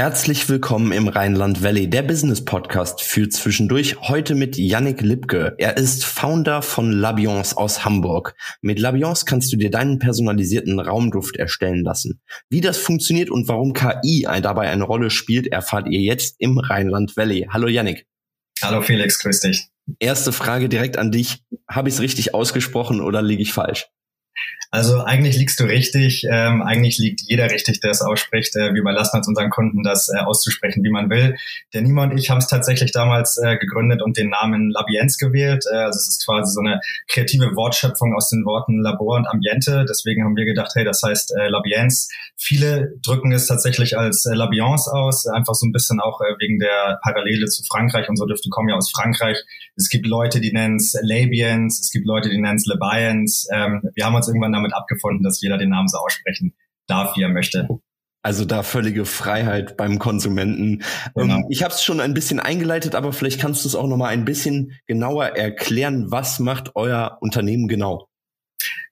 Herzlich willkommen im Rheinland Valley, der Business Podcast für zwischendurch. Heute mit Yannick Lipke. Er ist Founder von Labiance aus Hamburg. Mit Labiance kannst du dir deinen personalisierten Raumduft erstellen lassen. Wie das funktioniert und warum KI dabei eine Rolle spielt, erfahrt ihr jetzt im Rheinland Valley. Hallo Yannick. Hallo Felix, grüß dich. Erste Frage direkt an dich. Habe ich es richtig ausgesprochen oder liege ich falsch? Also eigentlich liegst du richtig. Ähm, eigentlich liegt jeder richtig, der es ausspricht. Äh, wir überlassen uns unseren Kunden, das äh, auszusprechen, wie man will. Der Nima und ich haben es tatsächlich damals äh, gegründet und den Namen Labienz gewählt. Äh, also es ist quasi so eine kreative Wortschöpfung aus den Worten Labor und Ambiente. Deswegen haben wir gedacht, hey, das heißt äh, Labienz. Viele drücken es tatsächlich als äh, Labiance aus, einfach so ein bisschen auch äh, wegen der Parallele zu Frankreich. Unsere Düfte kommen ja aus Frankreich. Es gibt Leute, die nennen es Labiens, es gibt Leute, die nennen es Labiens. Ähm, wir haben uns irgendwann damit abgefunden, dass jeder den Namen so aussprechen darf, wie er möchte. Also da völlige Freiheit beim Konsumenten. Genau. Ähm, ich habe es schon ein bisschen eingeleitet, aber vielleicht kannst du es auch noch mal ein bisschen genauer erklären. Was macht euer Unternehmen genau?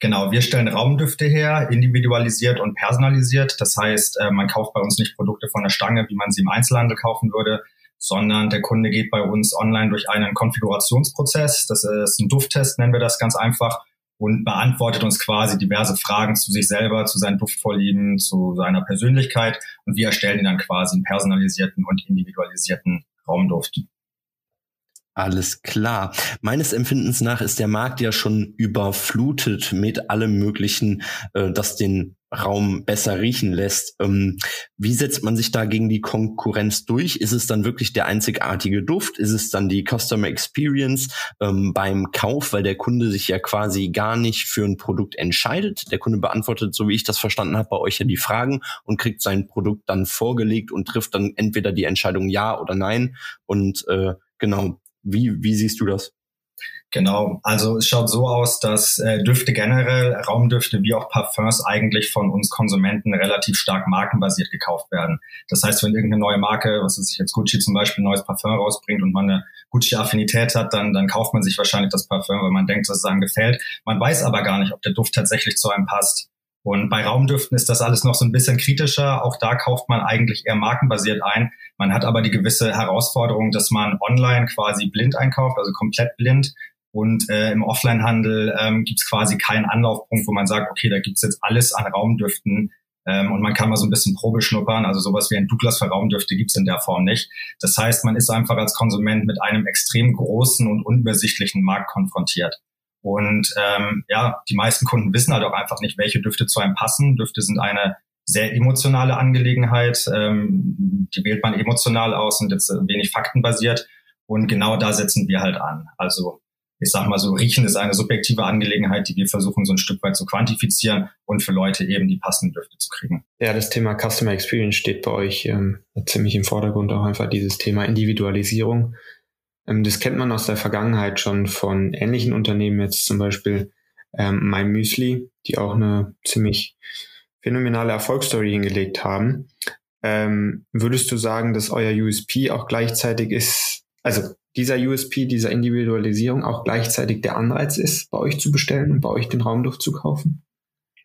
Genau, wir stellen Raumdüfte her, individualisiert und personalisiert. Das heißt, äh, man kauft bei uns nicht Produkte von der Stange, wie man sie im Einzelhandel kaufen würde, sondern der Kunde geht bei uns online durch einen Konfigurationsprozess. Das ist ein Dufttest, nennen wir das ganz einfach und beantwortet uns quasi diverse Fragen zu sich selber, zu seinen Duftvorlieben, zu seiner Persönlichkeit und wir erstellen dann quasi einen personalisierten und individualisierten Raumduft. Alles klar. Meines Empfindens nach ist der Markt ja schon überflutet mit allem Möglichen, äh, das den Raum besser riechen lässt. Ähm, wie setzt man sich da gegen die Konkurrenz durch? Ist es dann wirklich der einzigartige Duft? Ist es dann die Customer Experience ähm, beim Kauf, weil der Kunde sich ja quasi gar nicht für ein Produkt entscheidet? Der Kunde beantwortet, so wie ich das verstanden habe, bei euch ja die Fragen und kriegt sein Produkt dann vorgelegt und trifft dann entweder die Entscheidung ja oder nein. Und äh, genau, wie, wie siehst du das? Genau, also es schaut so aus, dass äh, Düfte generell, Raumdüfte wie auch Parfums eigentlich von uns Konsumenten relativ stark markenbasiert gekauft werden. Das heißt, wenn irgendeine neue Marke, was ich jetzt Gucci zum Beispiel, ein neues Parfum rausbringt und man eine Gucci-Affinität hat, dann, dann kauft man sich wahrscheinlich das Parfum, weil man denkt, dass es einem gefällt. Man weiß aber gar nicht, ob der Duft tatsächlich zu einem passt. Und bei Raumdüften ist das alles noch so ein bisschen kritischer. Auch da kauft man eigentlich eher markenbasiert ein. Man hat aber die gewisse Herausforderung, dass man online quasi blind einkauft, also komplett blind. Und äh, im Offline-Handel ähm, gibt es quasi keinen Anlaufpunkt, wo man sagt, okay, da gibt's jetzt alles an Raumdüften ähm, und man kann mal so ein bisschen Probe schnuppern. Also sowas wie ein Douglas für Raumdüfte gibt's in der Form nicht. Das heißt, man ist einfach als Konsument mit einem extrem großen und unübersichtlichen Markt konfrontiert. Und ähm, ja, die meisten Kunden wissen halt auch einfach nicht, welche Düfte zu einem passen. Düfte sind eine sehr emotionale Angelegenheit. Ähm, die wählt man emotional aus und jetzt wenig faktenbasiert. Und genau da setzen wir halt an. Also ich sag mal so, Riechen ist eine subjektive Angelegenheit, die wir versuchen so ein Stück weit zu quantifizieren und für Leute eben die passenden Düfte zu kriegen. Ja, das Thema Customer Experience steht bei euch ähm, ziemlich im Vordergrund, auch einfach dieses Thema Individualisierung. Ähm, das kennt man aus der Vergangenheit schon von ähnlichen Unternehmen, jetzt zum Beispiel ähm, My Müsli, die auch eine ziemlich phänomenale Erfolgsstory hingelegt haben. Ähm, würdest du sagen, dass euer USP auch gleichzeitig ist, also dieser USP, dieser Individualisierung auch gleichzeitig der Anreiz ist, bei euch zu bestellen und bei euch den Raumduft zu kaufen?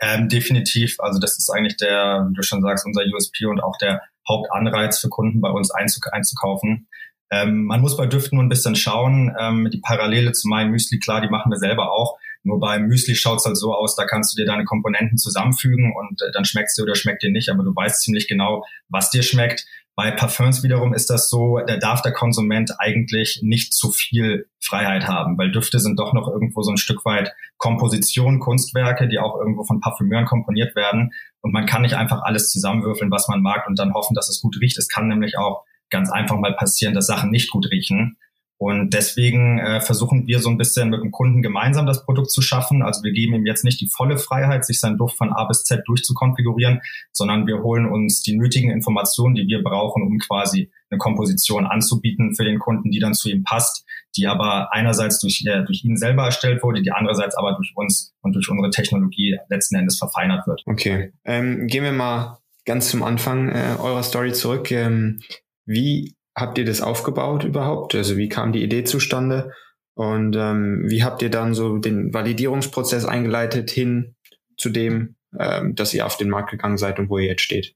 Ähm, definitiv. Also das ist eigentlich der, wie du schon sagst, unser USP und auch der Hauptanreiz für Kunden bei uns einzukaufen. Ähm, man muss bei Düften nur ein bisschen schauen. Ähm, die Parallele zu meinem Müsli, klar, die machen wir selber auch. Nur beim Müsli schaut's halt so aus, da kannst du dir deine Komponenten zusammenfügen und äh, dann schmeckt's dir oder schmeckt dir nicht, aber du weißt ziemlich genau, was dir schmeckt. Bei Parfums wiederum ist das so, da darf der Konsument eigentlich nicht zu viel Freiheit haben, weil Düfte sind doch noch irgendwo so ein Stück weit Komposition, Kunstwerke, die auch irgendwo von Parfümeuren komponiert werden. Und man kann nicht einfach alles zusammenwürfeln, was man mag und dann hoffen, dass es gut riecht. Es kann nämlich auch ganz einfach mal passieren, dass Sachen nicht gut riechen. Und deswegen äh, versuchen wir so ein bisschen mit dem Kunden gemeinsam das Produkt zu schaffen. Also wir geben ihm jetzt nicht die volle Freiheit, sich seinen Duft von A bis Z durchzukonfigurieren, sondern wir holen uns die nötigen Informationen, die wir brauchen, um quasi eine Komposition anzubieten für den Kunden, die dann zu ihm passt, die aber einerseits durch, äh, durch ihn selber erstellt wurde, die andererseits aber durch uns und durch unsere Technologie letzten Endes verfeinert wird. Okay, ähm, gehen wir mal ganz zum Anfang äh, eurer Story zurück. Ähm, wie habt ihr das aufgebaut überhaupt? Also wie kam die Idee zustande? Und ähm, wie habt ihr dann so den Validierungsprozess eingeleitet hin zu dem, ähm, dass ihr auf den Markt gegangen seid und wo ihr jetzt steht?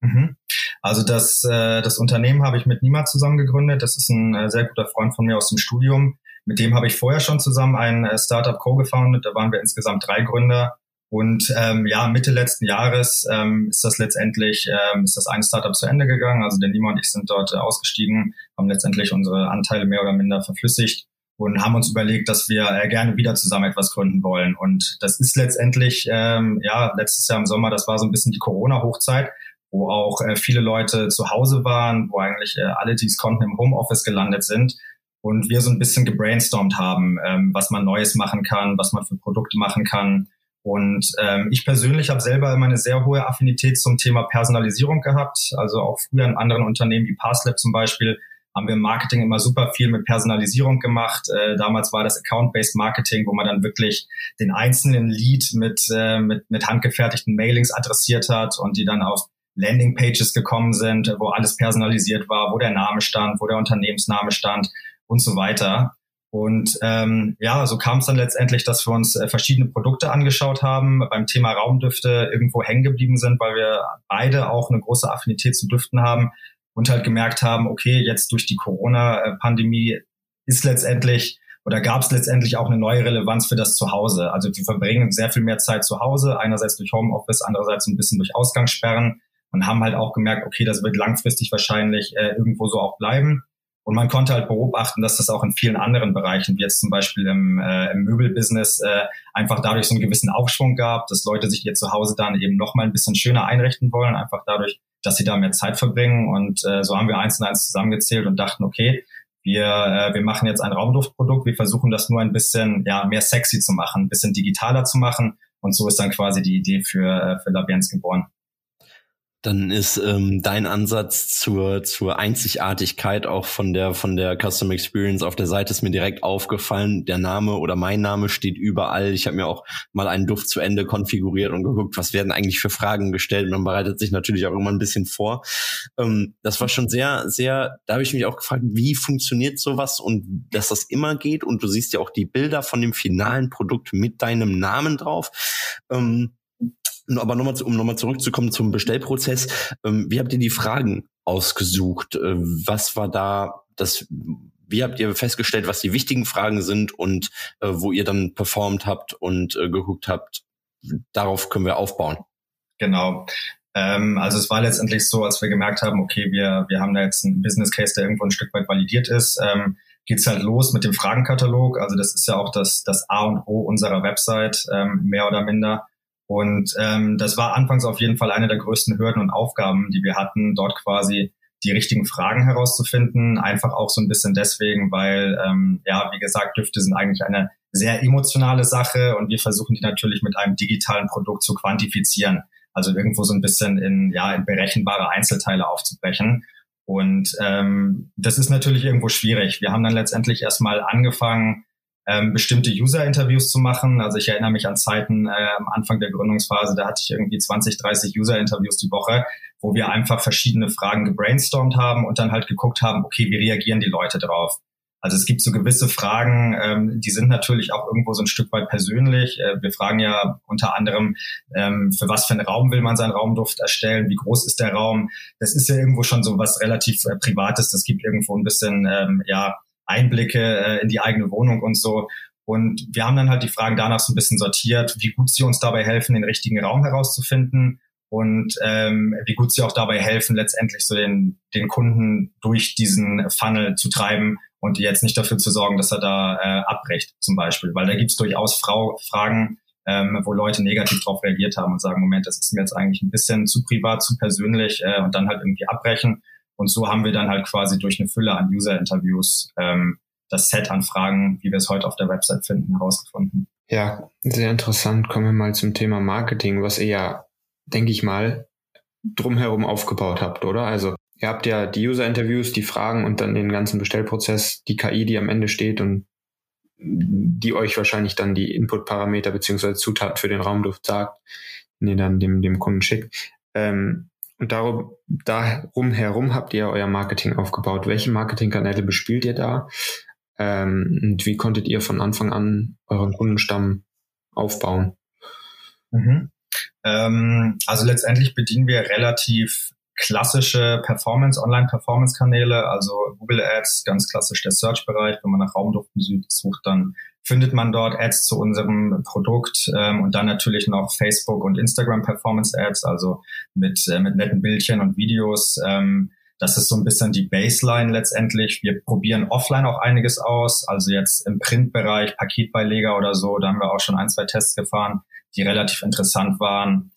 Mhm. Also das, äh, das Unternehmen habe ich mit Nima zusammen gegründet. Das ist ein äh, sehr guter Freund von mir aus dem Studium. Mit dem habe ich vorher schon zusammen ein äh, Startup co-gefounded. Da waren wir insgesamt drei Gründer. Und ähm, ja, Mitte letzten Jahres ähm, ist das letztendlich, ähm, ist das ein Startup zu Ende gegangen. Also der Nima und ich sind dort äh, ausgestiegen, haben letztendlich unsere Anteile mehr oder minder verflüssigt und haben uns überlegt, dass wir äh, gerne wieder zusammen etwas gründen wollen. Und das ist letztendlich, ähm, ja, letztes Jahr im Sommer, das war so ein bisschen die Corona-Hochzeit, wo auch äh, viele Leute zu Hause waren, wo eigentlich äh, alle, die es konnten, im Homeoffice gelandet sind und wir so ein bisschen gebrainstormt haben, ähm, was man Neues machen kann, was man für Produkte machen kann. Und ähm, ich persönlich habe selber immer eine sehr hohe Affinität zum Thema Personalisierung gehabt. Also auch früher in anderen Unternehmen wie Passlab zum Beispiel haben wir im Marketing immer super viel mit Personalisierung gemacht. Äh, damals war das Account-Based Marketing, wo man dann wirklich den einzelnen Lead mit, äh, mit, mit handgefertigten Mailings adressiert hat und die dann auf Landing-Pages gekommen sind, wo alles personalisiert war, wo der Name stand, wo der Unternehmensname stand und so weiter. Und ähm, ja, so kam es dann letztendlich, dass wir uns äh, verschiedene Produkte angeschaut haben, beim Thema Raumdüfte irgendwo hängen geblieben sind, weil wir beide auch eine große Affinität zu Düften haben und halt gemerkt haben, okay, jetzt durch die Corona-Pandemie ist letztendlich oder gab es letztendlich auch eine neue Relevanz für das Zuhause. Also wir verbringen sehr viel mehr Zeit zu Hause, einerseits durch Homeoffice, andererseits ein bisschen durch Ausgangssperren und haben halt auch gemerkt, okay, das wird langfristig wahrscheinlich äh, irgendwo so auch bleiben. Und man konnte halt beobachten, dass das auch in vielen anderen Bereichen, wie jetzt zum Beispiel im, äh, im Möbelbusiness, äh, einfach dadurch so einen gewissen Aufschwung gab, dass Leute sich ihr Zuhause dann eben noch mal ein bisschen schöner einrichten wollen, einfach dadurch, dass sie da mehr Zeit verbringen. Und äh, so haben wir eins und eins zusammengezählt und dachten, okay, wir, äh, wir machen jetzt ein Raumduftprodukt, wir versuchen das nur ein bisschen ja, mehr sexy zu machen, ein bisschen digitaler zu machen. Und so ist dann quasi die Idee für, äh, für Labienz geboren dann ist ähm, dein Ansatz zur zur Einzigartigkeit auch von der von der Custom Experience auf der Seite ist mir direkt aufgefallen. Der Name oder mein Name steht überall. Ich habe mir auch mal einen Duft zu Ende konfiguriert und geguckt, was werden eigentlich für Fragen gestellt. Man bereitet sich natürlich auch immer ein bisschen vor. Ähm, das war schon sehr sehr. Da habe ich mich auch gefragt, wie funktioniert sowas und dass das immer geht. Und du siehst ja auch die Bilder von dem finalen Produkt mit deinem Namen drauf. Ähm, aber nochmal, um nochmal zurückzukommen zum Bestellprozess, ähm, wie habt ihr die Fragen ausgesucht? Äh, was war da das, wie habt ihr festgestellt, was die wichtigen Fragen sind und äh, wo ihr dann performt habt und äh, geguckt habt, darauf können wir aufbauen? Genau. Ähm, also es war letztendlich so, als wir gemerkt haben, okay, wir, wir haben da jetzt einen Business Case, der irgendwo ein Stück weit validiert ist, ähm, geht's halt los mit dem Fragenkatalog. Also das ist ja auch das, das A und O unserer Website, ähm, mehr oder minder. Und ähm, das war anfangs auf jeden Fall eine der größten Hürden und Aufgaben, die wir hatten, dort quasi die richtigen Fragen herauszufinden. Einfach auch so ein bisschen deswegen, weil, ähm, ja, wie gesagt, Düfte sind eigentlich eine sehr emotionale Sache und wir versuchen die natürlich mit einem digitalen Produkt zu quantifizieren. Also irgendwo so ein bisschen in, ja, in berechenbare Einzelteile aufzubrechen. Und ähm, das ist natürlich irgendwo schwierig. Wir haben dann letztendlich erstmal angefangen, ähm, bestimmte User-Interviews zu machen. Also ich erinnere mich an Zeiten äh, am Anfang der Gründungsphase, da hatte ich irgendwie 20, 30 User-Interviews die Woche, wo wir einfach verschiedene Fragen gebrainstormt haben und dann halt geguckt haben, okay, wie reagieren die Leute drauf? Also es gibt so gewisse Fragen, ähm, die sind natürlich auch irgendwo so ein Stück weit persönlich. Äh, wir fragen ja unter anderem, ähm, für was für einen Raum will man seinen Raumduft erstellen, wie groß ist der Raum. Das ist ja irgendwo schon so was relativ äh, Privates. Das gibt irgendwo ein bisschen, ähm, ja, Einblicke äh, in die eigene Wohnung und so. Und wir haben dann halt die Fragen danach so ein bisschen sortiert, wie gut sie uns dabei helfen, den richtigen Raum herauszufinden und ähm, wie gut sie auch dabei helfen, letztendlich so den, den Kunden durch diesen Funnel zu treiben und jetzt nicht dafür zu sorgen, dass er da äh, abbricht zum Beispiel. Weil da gibt es durchaus Frau, Fragen, ähm, wo Leute negativ darauf reagiert haben und sagen, Moment, das ist mir jetzt eigentlich ein bisschen zu privat, zu persönlich äh, und dann halt irgendwie abbrechen. Und so haben wir dann halt quasi durch eine Fülle an User-Interviews ähm, das Set an Fragen, wie wir es heute auf der Website finden, herausgefunden. Ja, sehr interessant. Kommen wir mal zum Thema Marketing, was ihr ja, denke ich mal, drumherum aufgebaut habt, oder? Also ihr habt ja die User-Interviews, die Fragen und dann den ganzen Bestellprozess, die KI, die am Ende steht und die euch wahrscheinlich dann die Input-Parameter beziehungsweise Zutaten für den Raumduft sagt, den ihr dann dem, dem Kunden schickt. Ähm, Und darum, darum herum habt ihr euer Marketing aufgebaut. Welche Marketingkanäle bespielt ihr da? Ähm, und wie konntet ihr von Anfang an euren Kundenstamm aufbauen? Mhm. Ähm, also letztendlich bedienen wir relativ klassische Performance, Online-Performance-Kanäle, also Google Ads, ganz klassisch der Search-Bereich. Wenn man nach Raumduften sucht, dann findet man dort Ads zu unserem Produkt ähm, und dann natürlich noch Facebook und Instagram Performance Ads, also mit, äh, mit netten Bildchen und Videos. Ähm, das ist so ein bisschen die Baseline letztendlich. Wir probieren offline auch einiges aus, also jetzt im Printbereich, Paketbeileger oder so, da haben wir auch schon ein, zwei Tests gefahren, die relativ interessant waren.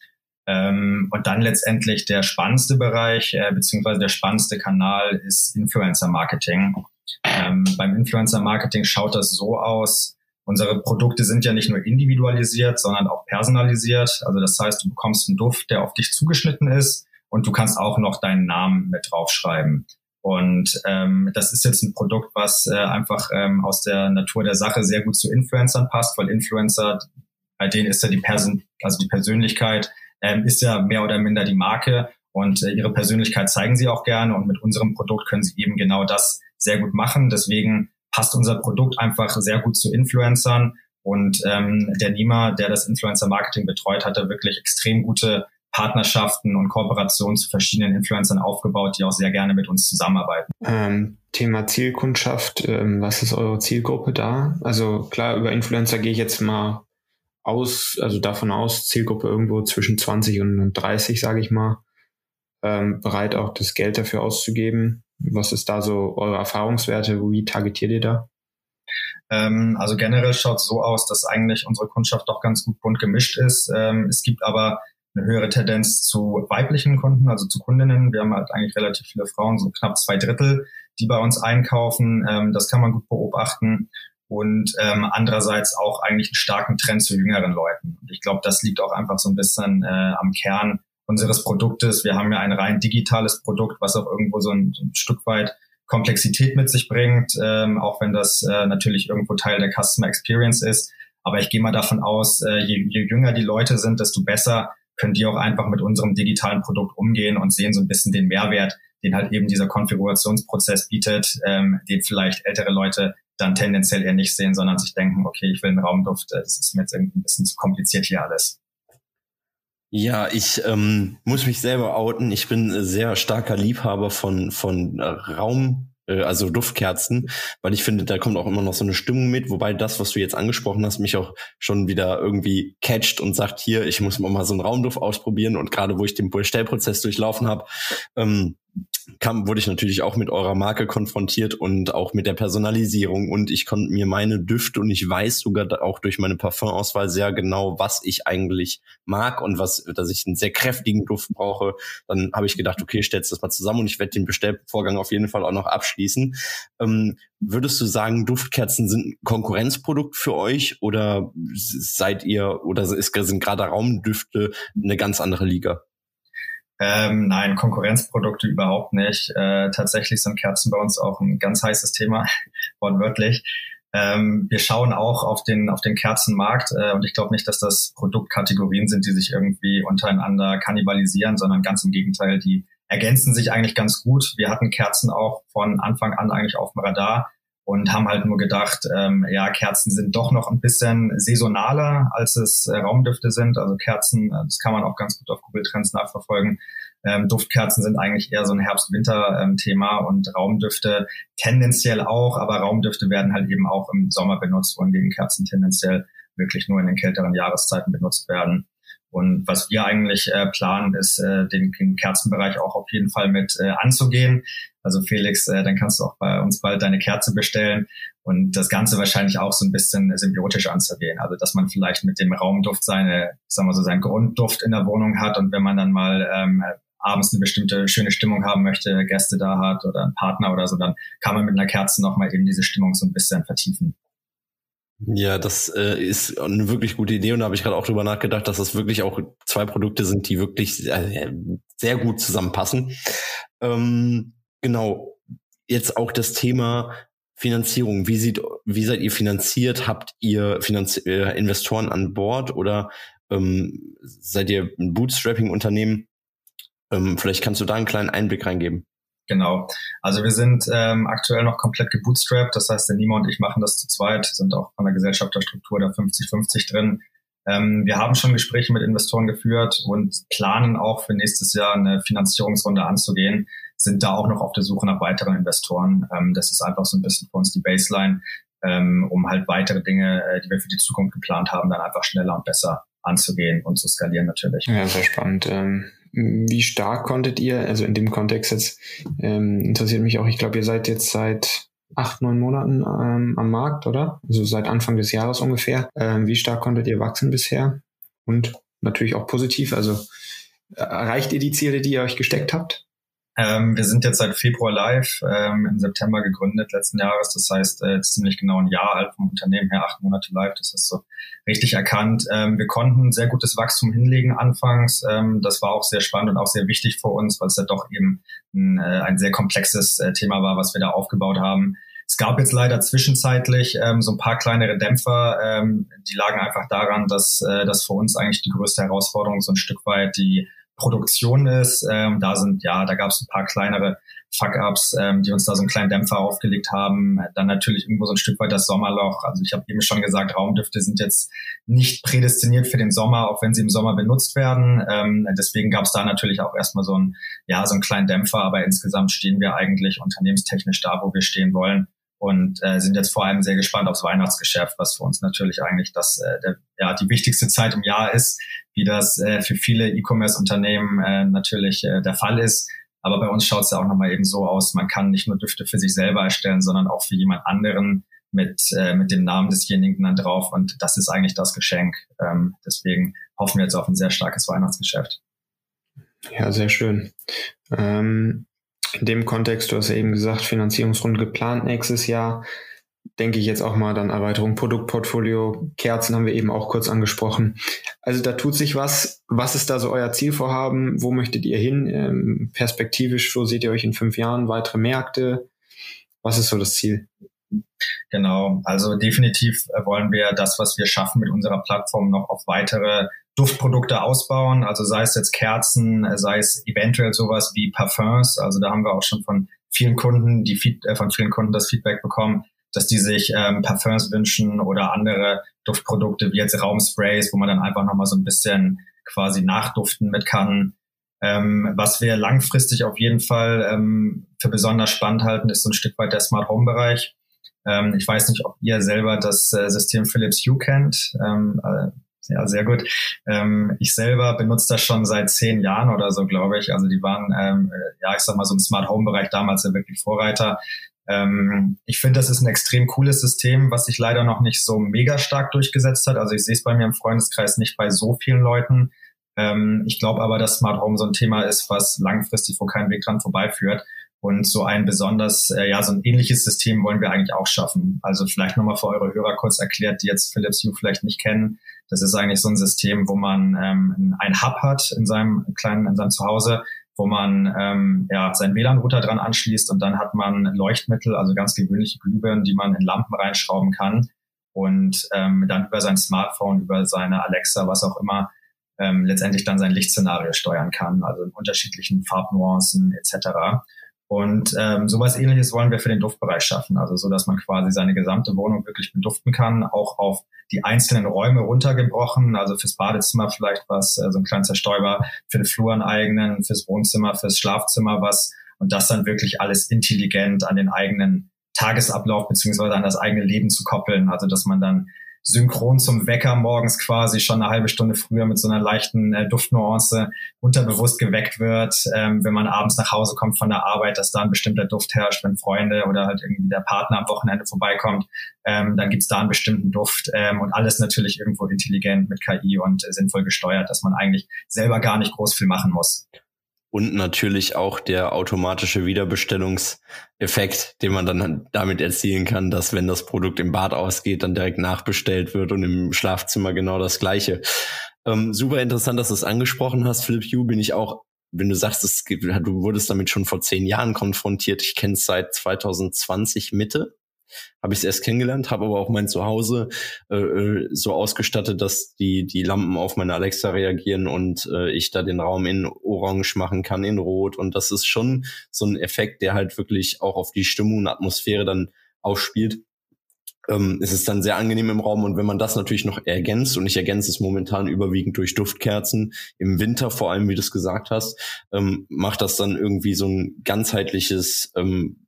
Ähm, und dann letztendlich der spannendste Bereich, äh, beziehungsweise der spannendste Kanal ist Influencer Marketing. Ähm, beim Influencer Marketing schaut das so aus, unsere Produkte sind ja nicht nur individualisiert, sondern auch personalisiert. Also das heißt, du bekommst einen Duft, der auf dich zugeschnitten ist und du kannst auch noch deinen Namen mit draufschreiben. Und ähm, das ist jetzt ein Produkt, was äh, einfach ähm, aus der Natur der Sache sehr gut zu Influencern passt, weil Influencer, bei denen ist ja die Person, also die Persönlichkeit ähm, ist ja mehr oder minder die Marke und äh, ihre Persönlichkeit zeigen sie auch gerne und mit unserem Produkt können sie eben genau das sehr gut machen. Deswegen passt unser Produkt einfach sehr gut zu Influencern und ähm, der Nima, der das Influencer-Marketing betreut, hat da wirklich extrem gute Partnerschaften und Kooperationen zu verschiedenen Influencern aufgebaut, die auch sehr gerne mit uns zusammenarbeiten. Ähm, Thema Zielkundschaft, ähm, was ist eure Zielgruppe da? Also klar, über Influencer gehe ich jetzt mal aus, also davon aus, Zielgruppe irgendwo zwischen 20 und 30, sage ich mal, ähm, bereit auch das Geld dafür auszugeben. Was ist da so eure Erfahrungswerte? Wie targetiert ihr da? Ähm, also generell schaut es so aus, dass eigentlich unsere Kundschaft doch ganz gut bunt gemischt ist. Ähm, es gibt aber eine höhere Tendenz zu weiblichen Kunden, also zu Kundinnen. Wir haben halt eigentlich relativ viele Frauen, so knapp zwei Drittel, die bei uns einkaufen. Ähm, das kann man gut beobachten und ähm, andererseits auch eigentlich einen starken Trend zu jüngeren Leuten. Und ich glaube, das liegt auch einfach so ein bisschen äh, am Kern unseres Produktes. Wir haben ja ein rein digitales Produkt, was auch irgendwo so ein, so ein Stück weit Komplexität mit sich bringt, ähm, auch wenn das äh, natürlich irgendwo Teil der Customer Experience ist. Aber ich gehe mal davon aus, äh, je, je jünger die Leute sind, desto besser können die auch einfach mit unserem digitalen Produkt umgehen und sehen so ein bisschen den Mehrwert, den halt eben dieser Konfigurationsprozess bietet, ähm, den vielleicht ältere Leute dann tendenziell eher nicht sehen, sondern sich denken, okay, ich will einen Raumduft, äh, das ist mir jetzt irgendwie ein bisschen zu kompliziert hier alles. Ja, ich ähm, muss mich selber outen. Ich bin sehr starker Liebhaber von, von Raum, äh, also Duftkerzen, weil ich finde, da kommt auch immer noch so eine Stimmung mit, wobei das, was du jetzt angesprochen hast, mich auch schon wieder irgendwie catcht und sagt, hier, ich muss mal so einen Raumduft ausprobieren und gerade wo ich den Bestellprozess durchlaufen habe, ähm, kam, wurde ich natürlich auch mit eurer Marke konfrontiert und auch mit der Personalisierung und ich konnte mir meine Düfte und ich weiß sogar auch durch meine Parfumauswahl sehr genau, was ich eigentlich mag und was, dass ich einen sehr kräftigen Duft brauche. Dann habe ich gedacht, okay, stellst das mal zusammen und ich werde den Bestellvorgang auf jeden Fall auch noch abschließen. Ähm, würdest du sagen, Duftkerzen sind ein Konkurrenzprodukt für euch oder seid ihr oder ist, sind gerade Raumdüfte eine ganz andere Liga? Ähm, nein, Konkurrenzprodukte überhaupt nicht. Äh, tatsächlich sind Kerzen bei uns auch ein ganz heißes Thema, wortwörtlich. Ähm, wir schauen auch auf den, auf den Kerzenmarkt äh, und ich glaube nicht, dass das Produktkategorien sind, die sich irgendwie untereinander kannibalisieren, sondern ganz im Gegenteil, die ergänzen sich eigentlich ganz gut. Wir hatten Kerzen auch von Anfang an eigentlich auf dem Radar und haben halt nur gedacht, ähm, ja, Kerzen sind doch noch ein bisschen saisonaler, als es äh, Raumdüfte sind. Also Kerzen, äh, das kann man auch ganz gut auf Google Trends nachverfolgen. Ähm, Duftkerzen sind eigentlich eher so ein Herbst-Winter-Thema ähm, und Raumdüfte tendenziell auch, aber Raumdüfte werden halt eben auch im Sommer benutzt, wohingegen Kerzen tendenziell wirklich nur in den kälteren Jahreszeiten benutzt werden. Und was wir eigentlich äh, planen, ist, äh, den, den Kerzenbereich auch auf jeden Fall mit äh, anzugehen. Also Felix, äh, dann kannst du auch bei uns bald deine Kerze bestellen und das Ganze wahrscheinlich auch so ein bisschen symbiotisch anzugehen. Also dass man vielleicht mit dem Raumduft seine, sagen wir so, seinen Grundduft in der Wohnung hat und wenn man dann mal ähm, abends eine bestimmte schöne Stimmung haben möchte, Gäste da hat oder einen Partner oder so, dann kann man mit einer Kerze nochmal eben diese Stimmung so ein bisschen vertiefen. Ja, das äh, ist eine wirklich gute Idee und da habe ich gerade auch drüber nachgedacht, dass das wirklich auch zwei Produkte sind, die wirklich äh, sehr gut zusammenpassen. Ähm, Genau. Jetzt auch das Thema Finanzierung. Wie sieht, wie seid ihr finanziert? Habt ihr Finanz äh, Investoren an Bord oder ähm, seid ihr ein Bootstrapping-Unternehmen? Ähm, vielleicht kannst du da einen kleinen Einblick reingeben. Genau. Also wir sind ähm, aktuell noch komplett gebootstrapped. Das heißt, der Nima und ich machen das zu zweit, sind auch von der Gesellschafterstruktur der 50-50 drin. Ähm, wir haben schon Gespräche mit Investoren geführt und planen auch für nächstes Jahr eine Finanzierungsrunde anzugehen, sind da auch noch auf der Suche nach weiteren Investoren. Ähm, das ist einfach so ein bisschen für uns die Baseline, ähm, um halt weitere Dinge, äh, die wir für die Zukunft geplant haben, dann einfach schneller und besser anzugehen und zu skalieren natürlich. Ja, sehr spannend. Ähm, wie stark konntet ihr, also in dem Kontext jetzt, ähm, interessiert mich auch, ich glaube, ihr seid jetzt seit acht, neun Monaten ähm, am Markt, oder? Also seit Anfang des Jahres ungefähr. Ähm, wie stark konntet ihr wachsen bisher? Und natürlich auch positiv, also erreicht ihr die Ziele, die ihr euch gesteckt habt? Ähm, wir sind jetzt seit Februar live, ähm, im September gegründet letzten Jahres. Das heißt, äh, ziemlich genau ein Jahr alt vom Unternehmen her, acht Monate live. Das ist so richtig erkannt. Ähm, wir konnten sehr gutes Wachstum hinlegen anfangs. Ähm, das war auch sehr spannend und auch sehr wichtig für uns, weil es ja doch eben ein, äh, ein sehr komplexes äh, Thema war, was wir da aufgebaut haben. Es gab jetzt leider zwischenzeitlich ähm, so ein paar kleinere Dämpfer, ähm, die lagen einfach daran, dass äh, das für uns eigentlich die größte Herausforderung so ein Stück weit die Produktion ist. Ähm, da sind, ja, da gab es ein paar kleinere Fuck-ups, ähm, die uns da so einen kleinen Dämpfer aufgelegt haben. Dann natürlich irgendwo so ein Stück weit das Sommerloch. Also ich habe eben schon gesagt, Raumdüfte sind jetzt nicht prädestiniert für den Sommer, auch wenn sie im Sommer benutzt werden. Ähm, deswegen gab es da natürlich auch erstmal so ein, ja, so einen kleinen Dämpfer, aber insgesamt stehen wir eigentlich unternehmenstechnisch da, wo wir stehen wollen und äh, sind jetzt vor allem sehr gespannt aufs Weihnachtsgeschäft, was für uns natürlich eigentlich das äh, der, ja die wichtigste Zeit im Jahr ist, wie das äh, für viele E-Commerce-Unternehmen äh, natürlich äh, der Fall ist. Aber bei uns schaut es ja auch nochmal eben so aus, man kann nicht nur Düfte für sich selber erstellen, sondern auch für jemand anderen mit, äh, mit dem Namen desjenigen dann drauf. Und das ist eigentlich das Geschenk. Ähm, deswegen hoffen wir jetzt auf ein sehr starkes Weihnachtsgeschäft. Ja, sehr schön. Ähm, in dem Kontext, du hast ja eben gesagt, Finanzierungsrunde geplant nächstes Jahr. Denke ich jetzt auch mal dann Erweiterung Produktportfolio. Kerzen haben wir eben auch kurz angesprochen. Also da tut sich was. Was ist da so euer Zielvorhaben? Wo möchtet ihr hin? Ähm, perspektivisch, wo seht ihr euch in fünf Jahren? Weitere Märkte? Was ist so das Ziel? Genau, also definitiv wollen wir das, was wir schaffen mit unserer Plattform, noch auf weitere Duftprodukte ausbauen, also sei es jetzt Kerzen, sei es eventuell sowas wie Parfums. Also da haben wir auch schon von vielen Kunden, die Feed, äh, von vielen Kunden das Feedback bekommen, dass die sich ähm, Parfums wünschen oder andere Duftprodukte wie jetzt Raumsprays, wo man dann einfach nochmal so ein bisschen quasi nachduften mit kann. Ähm, was wir langfristig auf jeden Fall ähm, für besonders spannend halten, ist so ein Stück weit der Smart Home Bereich. Ähm, ich weiß nicht, ob ihr selber das äh, System Philips Hue kennt. Ähm, äh, ja, sehr gut. Ähm, ich selber benutze das schon seit zehn Jahren oder so, glaube ich. Also die waren, ähm, ja, ich sag mal so im Smart Home Bereich damals ja wirklich Vorreiter. Ähm, ich finde, das ist ein extrem cooles System, was sich leider noch nicht so mega stark durchgesetzt hat. Also ich sehe es bei mir im Freundeskreis nicht bei so vielen Leuten. Ähm, ich glaube aber, dass Smart Home so ein Thema ist, was langfristig wo kein Weg dran vorbeiführt. Und so ein besonders, äh, ja, so ein ähnliches System wollen wir eigentlich auch schaffen. Also vielleicht nochmal für eure Hörer kurz erklärt, die jetzt Philips Hue vielleicht nicht kennen. Das ist eigentlich so ein System, wo man ähm, ein Hub hat in seinem kleinen, in seinem Zuhause, wo man ähm, ja, seinen WLAN-Router dran anschließt und dann hat man Leuchtmittel, also ganz gewöhnliche Glühbirnen, die man in Lampen reinschrauben kann und ähm, dann über sein Smartphone, über seine Alexa, was auch immer, ähm, letztendlich dann sein Lichtszenario steuern kann, also in unterschiedlichen Farbnuancen etc. Und ähm, sowas ähnliches wollen wir für den Duftbereich schaffen, also so, dass man quasi seine gesamte Wohnung wirklich beduften kann, auch auf die einzelnen Räume runtergebrochen, also fürs Badezimmer vielleicht was, äh, so ein kleiner Zerstäuber, für den Flur einen eigenen, fürs Wohnzimmer, fürs Schlafzimmer was. Und das dann wirklich alles intelligent an den eigenen Tagesablauf beziehungsweise an das eigene Leben zu koppeln, also dass man dann synchron zum Wecker morgens quasi schon eine halbe Stunde früher mit so einer leichten äh, Duftnuance unterbewusst geweckt wird, ähm, wenn man abends nach Hause kommt von der Arbeit, dass da ein bestimmter Duft herrscht, wenn Freunde oder halt irgendwie der Partner am Wochenende vorbeikommt, ähm, dann gibt's da einen bestimmten Duft. Ähm, und alles natürlich irgendwo intelligent mit KI und äh, sinnvoll gesteuert, dass man eigentlich selber gar nicht groß viel machen muss und natürlich auch der automatische Wiederbestellungseffekt, den man dann damit erzielen kann, dass wenn das Produkt im Bad ausgeht, dann direkt nachbestellt wird und im Schlafzimmer genau das gleiche. Ähm, super interessant, dass du es angesprochen hast, Philip Hugh, bin ich auch, wenn du sagst, es gibt, du wurdest damit schon vor zehn Jahren konfrontiert. Ich kenne es seit 2020 Mitte. Habe ich es erst kennengelernt, habe aber auch mein Zuhause äh, äh, so ausgestattet, dass die die Lampen auf meine Alexa reagieren und äh, ich da den Raum in Orange machen kann, in Rot und das ist schon so ein Effekt, der halt wirklich auch auf die Stimmung und Atmosphäre dann aufspielt. Ähm, es ist dann sehr angenehm im Raum und wenn man das natürlich noch ergänzt und ich ergänze es momentan überwiegend durch Duftkerzen im Winter vor allem, wie du es gesagt hast, ähm, macht das dann irgendwie so ein ganzheitliches ähm,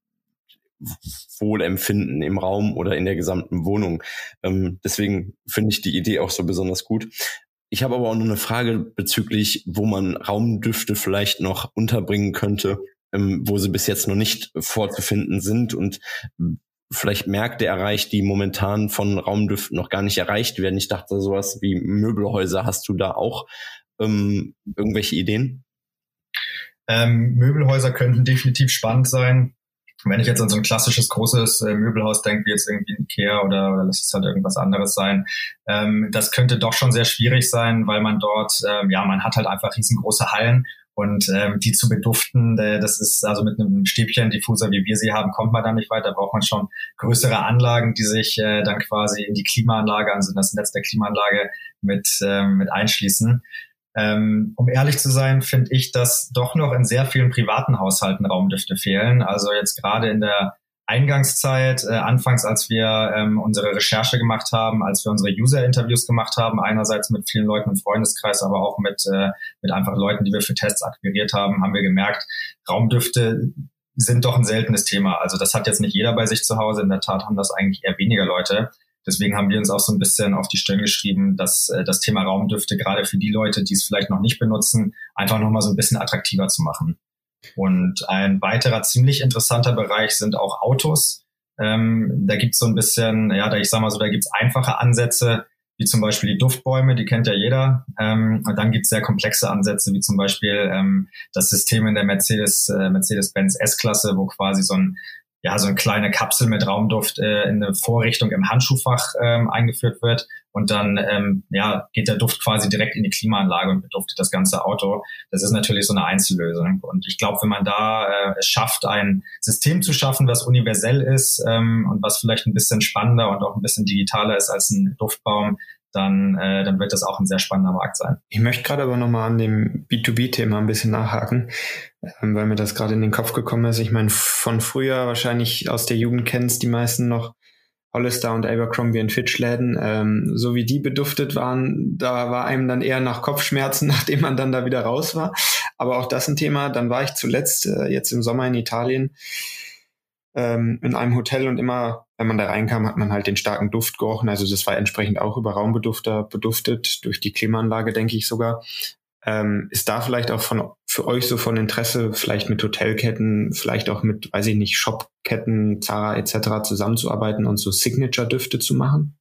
Wohlempfinden im Raum oder in der gesamten Wohnung. Ähm, deswegen finde ich die Idee auch so besonders gut. Ich habe aber auch noch eine Frage bezüglich, wo man Raumdüfte vielleicht noch unterbringen könnte, ähm, wo sie bis jetzt noch nicht vorzufinden sind und vielleicht Märkte erreicht, die momentan von Raumdüften noch gar nicht erreicht werden. Ich dachte, sowas wie Möbelhäuser, hast du da auch ähm, irgendwelche Ideen? Ähm, Möbelhäuser könnten definitiv spannend sein. Wenn ich jetzt an so ein klassisches großes äh, Möbelhaus denke, wie jetzt irgendwie Ikea oder, oder lass es halt irgendwas anderes sein, ähm, das könnte doch schon sehr schwierig sein, weil man dort, ähm, ja, man hat halt einfach riesengroße Hallen und ähm, die zu beduften, äh, das ist also mit einem Stäbchen Diffuser, wie wir sie haben, kommt man da nicht weiter. Da braucht man schon größere Anlagen, die sich äh, dann quasi in die Klimaanlage, also in das Netz der Klimaanlage mit, ähm, mit einschließen. Ähm, um ehrlich zu sein, finde ich, dass doch noch in sehr vielen privaten Haushalten Raumdüfte fehlen. Also jetzt gerade in der Eingangszeit, äh, anfangs, als wir ähm, unsere Recherche gemacht haben, als wir unsere User-Interviews gemacht haben, einerseits mit vielen Leuten im Freundeskreis, aber auch mit, äh, mit einfach Leuten, die wir für Tests akquiriert haben, haben wir gemerkt, Raumdüfte sind doch ein seltenes Thema. Also das hat jetzt nicht jeder bei sich zu Hause. In der Tat haben das eigentlich eher weniger Leute. Deswegen haben wir uns auch so ein bisschen auf die Stirn geschrieben, dass äh, das Thema Raumdüfte gerade für die Leute, die es vielleicht noch nicht benutzen, einfach nochmal so ein bisschen attraktiver zu machen. Und ein weiterer ziemlich interessanter Bereich sind auch Autos. Ähm, da gibt's so ein bisschen, ja, da ich sag mal so, da gibt's einfache Ansätze, wie zum Beispiel die Duftbäume, die kennt ja jeder. Ähm, und dann gibt's sehr komplexe Ansätze, wie zum Beispiel ähm, das System in der Mercedes, äh, Mercedes-Benz S-Klasse, wo quasi so ein ja, so eine kleine Kapsel mit Raumduft äh, in eine Vorrichtung im Handschuhfach ähm, eingeführt wird und dann ähm, ja, geht der Duft quasi direkt in die Klimaanlage und beduftet das ganze Auto. Das ist natürlich so eine Einzellösung. Und ich glaube, wenn man da äh, es schafft, ein System zu schaffen, was universell ist ähm, und was vielleicht ein bisschen spannender und auch ein bisschen digitaler ist als ein Duftbaum, dann, äh, dann wird das auch ein sehr spannender Markt sein. Ich möchte gerade aber nochmal an dem B2B-Thema ein bisschen nachhaken, ähm, weil mir das gerade in den Kopf gekommen ist. Ich meine, von früher wahrscheinlich aus der Jugend kennst die meisten noch Hollister und Abercrombie und Fitch Läden, ähm, so wie die beduftet waren, da war einem dann eher nach Kopfschmerzen, nachdem man dann da wieder raus war. Aber auch das ein Thema. Dann war ich zuletzt äh, jetzt im Sommer in Italien ähm, in einem Hotel und immer, wenn man da reinkam, hat man halt den starken Duft gerochen. Also das war entsprechend auch über Raumbedufter beduftet, durch die Klimaanlage, denke ich sogar. Ähm, ist da vielleicht auch von für euch so von Interesse, vielleicht mit Hotelketten, vielleicht auch mit, weiß ich nicht, Shopketten, Zara etc. zusammenzuarbeiten und so Signature-Düfte zu machen?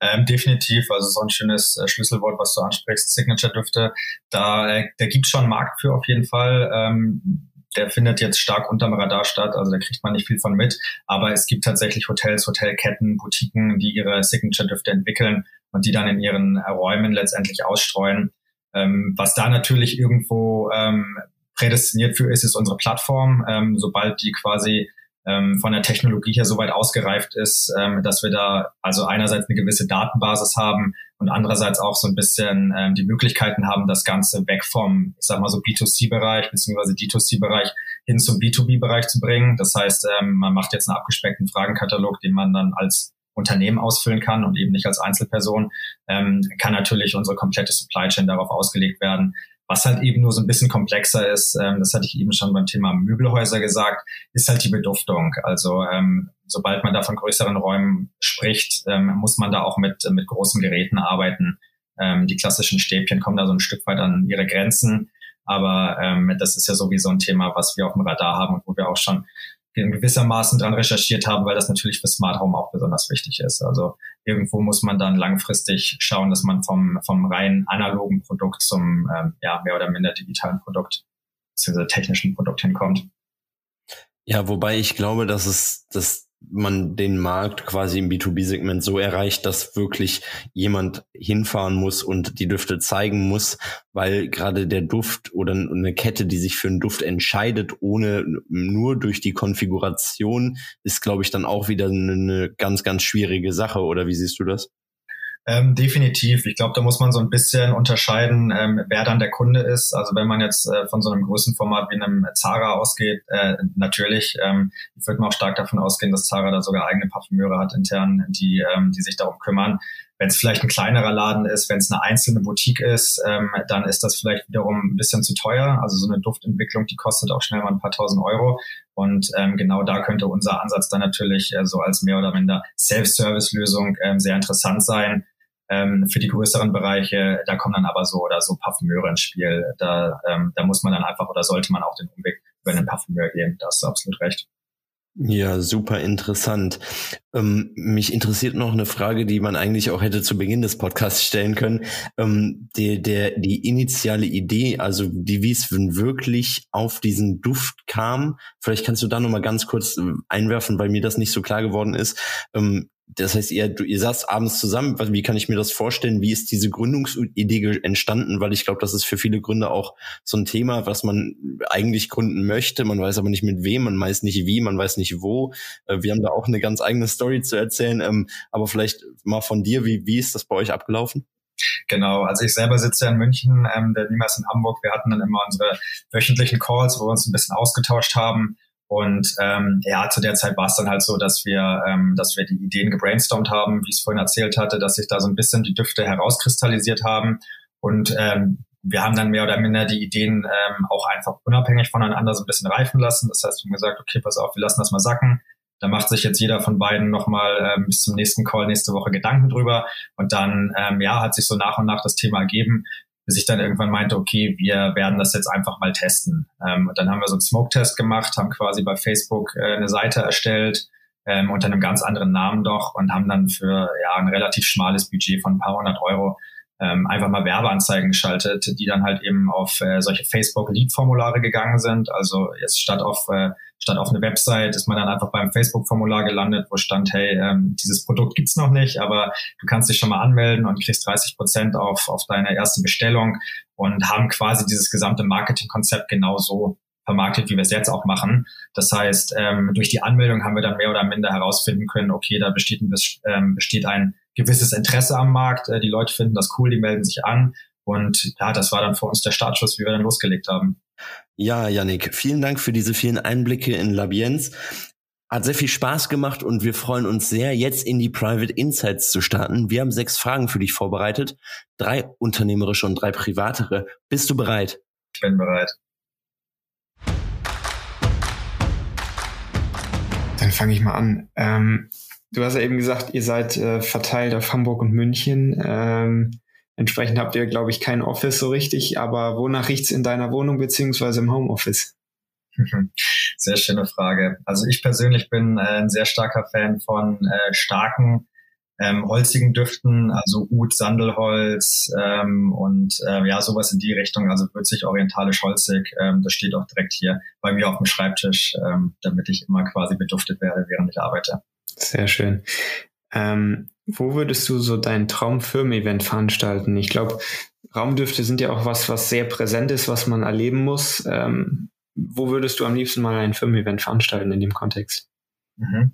Ähm, definitiv, also so ein schönes äh, Schlüsselwort, was du ansprichst, Signature-Düfte. Da, äh, da gibt schon Markt für auf jeden Fall. Ähm, der findet jetzt stark unterm Radar statt, also da kriegt man nicht viel von mit. Aber es gibt tatsächlich Hotels, Hotelketten, Boutiquen, die ihre Signature-Düfte entwickeln und die dann in ihren Räumen letztendlich ausstreuen. Ähm, was da natürlich irgendwo ähm, prädestiniert für ist, ist unsere Plattform. Ähm, sobald die quasi ähm, von der Technologie her so weit ausgereift ist, ähm, dass wir da also einerseits eine gewisse Datenbasis haben und andererseits auch so ein bisschen ähm, die Möglichkeiten haben, das Ganze weg vom, ich sag mal so B2C-Bereich beziehungsweise D2C-Bereich hin zum B2B-Bereich zu bringen. Das heißt, ähm, man macht jetzt einen abgespeckten Fragenkatalog, den man dann als Unternehmen ausfüllen kann und eben nicht als Einzelperson, ähm, kann natürlich unsere komplette Supply Chain darauf ausgelegt werden, was halt eben nur so ein bisschen komplexer ist, ähm, das hatte ich eben schon beim Thema Möbelhäuser gesagt, ist halt die Beduftung. Also ähm, sobald man da von größeren Räumen spricht, ähm, muss man da auch mit, mit großen Geräten arbeiten. Ähm, die klassischen Stäbchen kommen da so ein Stück weit an ihre Grenzen. Aber ähm, das ist ja sowieso ein Thema, was wir auf dem Radar haben und wo wir auch schon gewissermaßen dran recherchiert haben, weil das natürlich für Smart Home auch besonders wichtig ist. Also irgendwo muss man dann langfristig schauen, dass man vom, vom rein analogen Produkt zum ähm, ja, mehr oder minder digitalen Produkt, beziehungsweise technischen Produkt hinkommt. Ja, wobei ich glaube, dass es, dass man den Markt quasi im B2B-Segment so erreicht, dass wirklich jemand hinfahren muss und die Düfte zeigen muss, weil gerade der Duft oder eine Kette, die sich für einen Duft entscheidet, ohne nur durch die Konfiguration, ist, glaube ich, dann auch wieder eine ganz, ganz schwierige Sache. Oder wie siehst du das? Ähm, definitiv. Ich glaube, da muss man so ein bisschen unterscheiden, ähm, wer dann der Kunde ist. Also wenn man jetzt äh, von so einem Größenformat wie einem Zara ausgeht, äh, natürlich, ähm, würde mal auch stark davon ausgehen, dass Zara da sogar eigene Parfümeure hat intern, die, ähm, die sich darum kümmern. Wenn es vielleicht ein kleinerer Laden ist, wenn es eine einzelne Boutique ist, ähm, dann ist das vielleicht wiederum ein bisschen zu teuer. Also so eine Duftentwicklung, die kostet auch schnell mal ein paar tausend Euro. Und ähm, genau da könnte unser Ansatz dann natürlich äh, so als mehr oder minder Self-Service-Lösung ähm, sehr interessant sein ähm, für die größeren Bereiche, da kommen dann aber so oder so Parfümeure ins Spiel. Da, ähm, da muss man dann einfach oder sollte man auch den Umweg über einen Parfümeur gehen. Da hast du absolut recht. Ja, super interessant. Ähm, mich interessiert noch eine Frage, die man eigentlich auch hätte zu Beginn des Podcasts stellen können. Ähm, der, der, die initiale Idee, also die, wie es wirklich auf diesen Duft kam. Vielleicht kannst du da noch mal ganz kurz äh, einwerfen, weil mir das nicht so klar geworden ist. Ähm, das heißt, ihr, ihr saßt abends zusammen. Wie kann ich mir das vorstellen? Wie ist diese Gründungsidee entstanden? Weil ich glaube, das ist für viele Gründer auch so ein Thema, was man eigentlich gründen möchte. Man weiß aber nicht mit wem, man weiß nicht wie, man weiß nicht wo. Äh, wir haben da auch eine ganz eigene Story zu erzählen. Ähm, aber vielleicht mal von dir, wie, wie ist das bei euch abgelaufen? Genau, also ich selber sitze ja in München, ähm, der Niemals in Hamburg. Wir hatten dann immer unsere wöchentlichen Calls, wo wir uns ein bisschen ausgetauscht haben. Und ähm, ja, zu der Zeit war es dann halt so, dass wir, ähm, dass wir die Ideen gebrainstormt haben, wie ich es vorhin erzählt hatte, dass sich da so ein bisschen die Düfte herauskristallisiert haben. Und ähm, wir haben dann mehr oder minder die Ideen ähm, auch einfach unabhängig voneinander so ein bisschen reifen lassen. Das heißt, wir haben gesagt, okay, pass auf, wir lassen das mal sacken. Da macht sich jetzt jeder von beiden nochmal ähm, bis zum nächsten Call nächste Woche Gedanken drüber. Und dann, ähm, ja, hat sich so nach und nach das Thema ergeben bis ich dann irgendwann meinte, okay, wir werden das jetzt einfach mal testen. Ähm, und dann haben wir so einen Smoke-Test gemacht, haben quasi bei Facebook äh, eine Seite erstellt, ähm, unter einem ganz anderen Namen doch und haben dann für ja ein relativ schmales Budget von ein paar hundert Euro ähm, einfach mal Werbeanzeigen geschaltet, die dann halt eben auf äh, solche Facebook-Lead-Formulare gegangen sind. Also jetzt statt auf äh, statt auf eine Website ist man dann einfach beim Facebook-Formular gelandet, wo stand, hey, ähm, dieses Produkt gibt's noch nicht, aber du kannst dich schon mal anmelden und kriegst 30 Prozent auf, auf deine erste Bestellung und haben quasi dieses gesamte Marketingkonzept genauso vermarktet, wie wir es jetzt auch machen. Das heißt, ähm, durch die Anmeldung haben wir dann mehr oder minder herausfinden können, okay, da besteht ein, ähm, besteht ein gewisses Interesse am Markt, äh, die Leute finden das cool, die melden sich an und ja, das war dann für uns der Startschuss, wie wir dann losgelegt haben. Ja, Yannick, vielen Dank für diese vielen Einblicke in Labienz. Hat sehr viel Spaß gemacht und wir freuen uns sehr, jetzt in die Private Insights zu starten. Wir haben sechs Fragen für dich vorbereitet. Drei unternehmerische und drei privatere. Bist du bereit? Ich bin bereit. Dann fange ich mal an. Ähm, du hast ja eben gesagt, ihr seid äh, verteilt auf Hamburg und München. Ähm, Entsprechend habt ihr, glaube ich, kein Office so richtig, aber wonach riecht's in deiner Wohnung beziehungsweise im Homeoffice? Sehr schöne Frage. Also ich persönlich bin äh, ein sehr starker Fan von äh, starken, ähm, holzigen Düften, also Ud, Sandelholz ähm, und äh, ja, sowas in die Richtung, also würzig, orientalisch, holzig. Ähm, das steht auch direkt hier bei mir auf dem Schreibtisch, ähm, damit ich immer quasi beduftet werde, während ich arbeite. Sehr schön. Ähm, wo würdest du so dein Traumfirmen-Event veranstalten? Ich glaube, Raumdüfte sind ja auch was, was sehr präsent ist, was man erleben muss. Ähm, wo würdest du am liebsten mal ein Firmen-Event veranstalten in dem Kontext? Mhm.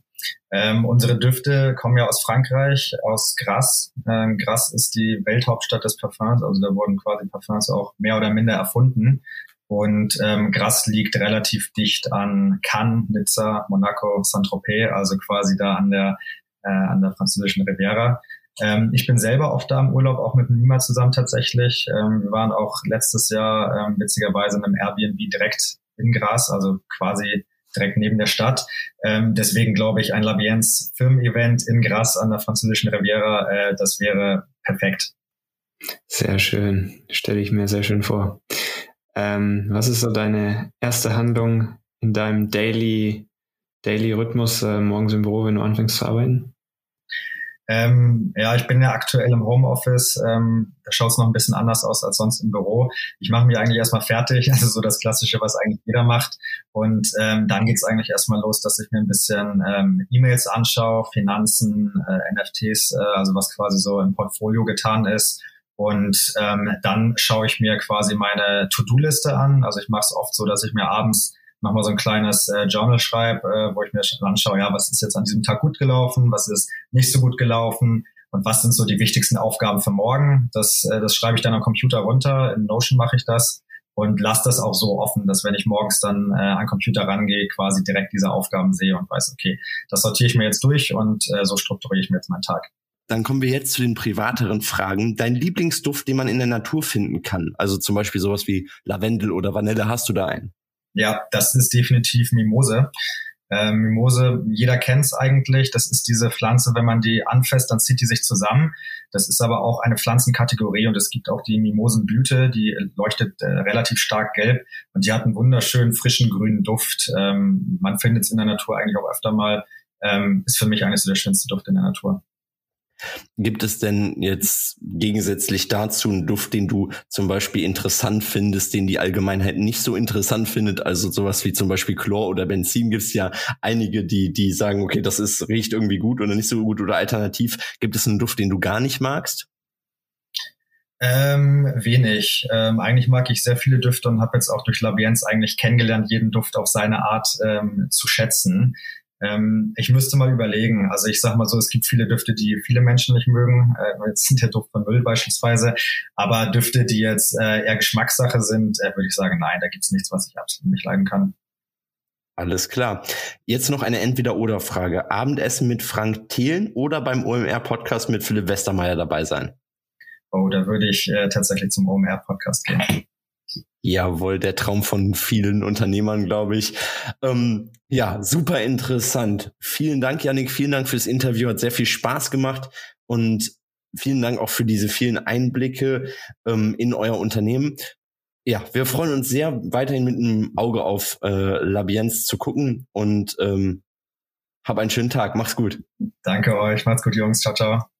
Ähm, unsere Düfte kommen ja aus Frankreich, aus Grasse. Ähm, Grasse ist die Welthauptstadt des Parfums, also da wurden quasi Parfums auch mehr oder minder erfunden. Und ähm, Grasse liegt relativ dicht an Cannes, Nizza, Monaco, Saint-Tropez, also quasi da an der äh, an der französischen Riviera. Ähm, ich bin selber oft da im Urlaub, auch mit Nima zusammen tatsächlich. Ähm, wir waren auch letztes Jahr ähm, witzigerweise in einem Airbnb direkt in Gras, also quasi direkt neben der Stadt. Ähm, deswegen glaube ich, ein Labienz Firmen-Event in Gras an der französischen Riviera, äh, das wäre perfekt. Sehr schön, stelle ich mir sehr schön vor. Ähm, was ist so deine erste Handlung in deinem Daily Daily Rhythmus äh, morgens im Büro, wenn du anfängst zu arbeiten? Ähm, ja, ich bin ja aktuell im Homeoffice. Ähm, da schaut es noch ein bisschen anders aus als sonst im Büro. Ich mache mich eigentlich erstmal fertig, also so das Klassische, was eigentlich jeder macht. Und ähm, dann geht's eigentlich erstmal los, dass ich mir ein bisschen ähm, E-Mails anschaue, Finanzen, äh, NFTs, äh, also was quasi so im Portfolio getan ist. Und ähm, dann schaue ich mir quasi meine To-Do-Liste an. Also ich mache es oft so, dass ich mir abends nochmal so ein kleines äh, Journal schreibe, äh, wo ich mir anschaue, ja, was ist jetzt an diesem Tag gut gelaufen, was ist nicht so gut gelaufen und was sind so die wichtigsten Aufgaben für morgen. Das, äh, das schreibe ich dann am Computer runter, in Notion mache ich das und lasse das auch so offen, dass wenn ich morgens dann äh, an Computer rangehe, quasi direkt diese Aufgaben sehe und weiß, okay, das sortiere ich mir jetzt durch und äh, so strukturiere ich mir jetzt meinen Tag. Dann kommen wir jetzt zu den privateren Fragen. Dein Lieblingsduft, den man in der Natur finden kann, also zum Beispiel sowas wie Lavendel oder Vanille, hast du da einen? Ja, das ist definitiv Mimose. Ähm, Mimose, jeder kennt es eigentlich. Das ist diese Pflanze, wenn man die anfasst, dann zieht die sich zusammen. Das ist aber auch eine Pflanzenkategorie und es gibt auch die Mimosenblüte, die leuchtet äh, relativ stark gelb und die hat einen wunderschönen frischen grünen Duft. Ähm, man findet es in der Natur eigentlich auch öfter mal. Ähm, ist für mich eines der schönsten Dufte in der Natur. Gibt es denn jetzt gegensätzlich dazu einen Duft, den du zum Beispiel interessant findest, den die Allgemeinheit nicht so interessant findet? Also sowas wie zum Beispiel Chlor oder Benzin gibt es ja einige, die, die sagen, okay, das ist, riecht irgendwie gut oder nicht so gut oder alternativ. Gibt es einen Duft, den du gar nicht magst? Ähm, wenig. Ähm, eigentlich mag ich sehr viele Düfte und habe jetzt auch durch Labienz eigentlich kennengelernt, jeden Duft auf seine Art ähm, zu schätzen. Ähm, ich müsste mal überlegen. Also ich sag mal so, es gibt viele Düfte, die viele Menschen nicht mögen. Äh, jetzt sind der Duft von Müll beispielsweise. Aber Düfte, die jetzt äh, eher Geschmackssache sind, äh, würde ich sagen, nein, da gibt's nichts, was ich absolut nicht leiden kann. Alles klar. Jetzt noch eine Entweder-Oder-Frage. Abendessen mit Frank Thelen oder beim OMR-Podcast mit Philipp Westermeier dabei sein? Oh, da würde ich äh, tatsächlich zum OMR-Podcast gehen. Jawohl, der Traum von vielen Unternehmern, glaube ich. Ähm, ja, super interessant. Vielen Dank, Janik. Vielen Dank fürs Interview. Hat sehr viel Spaß gemacht und vielen Dank auch für diese vielen Einblicke ähm, in euer Unternehmen. Ja, wir freuen uns sehr, weiterhin mit einem Auge auf äh, Labienz zu gucken und ähm, hab einen schönen Tag. Mach's gut. Danke euch. Macht's gut, Jungs. Ciao, ciao.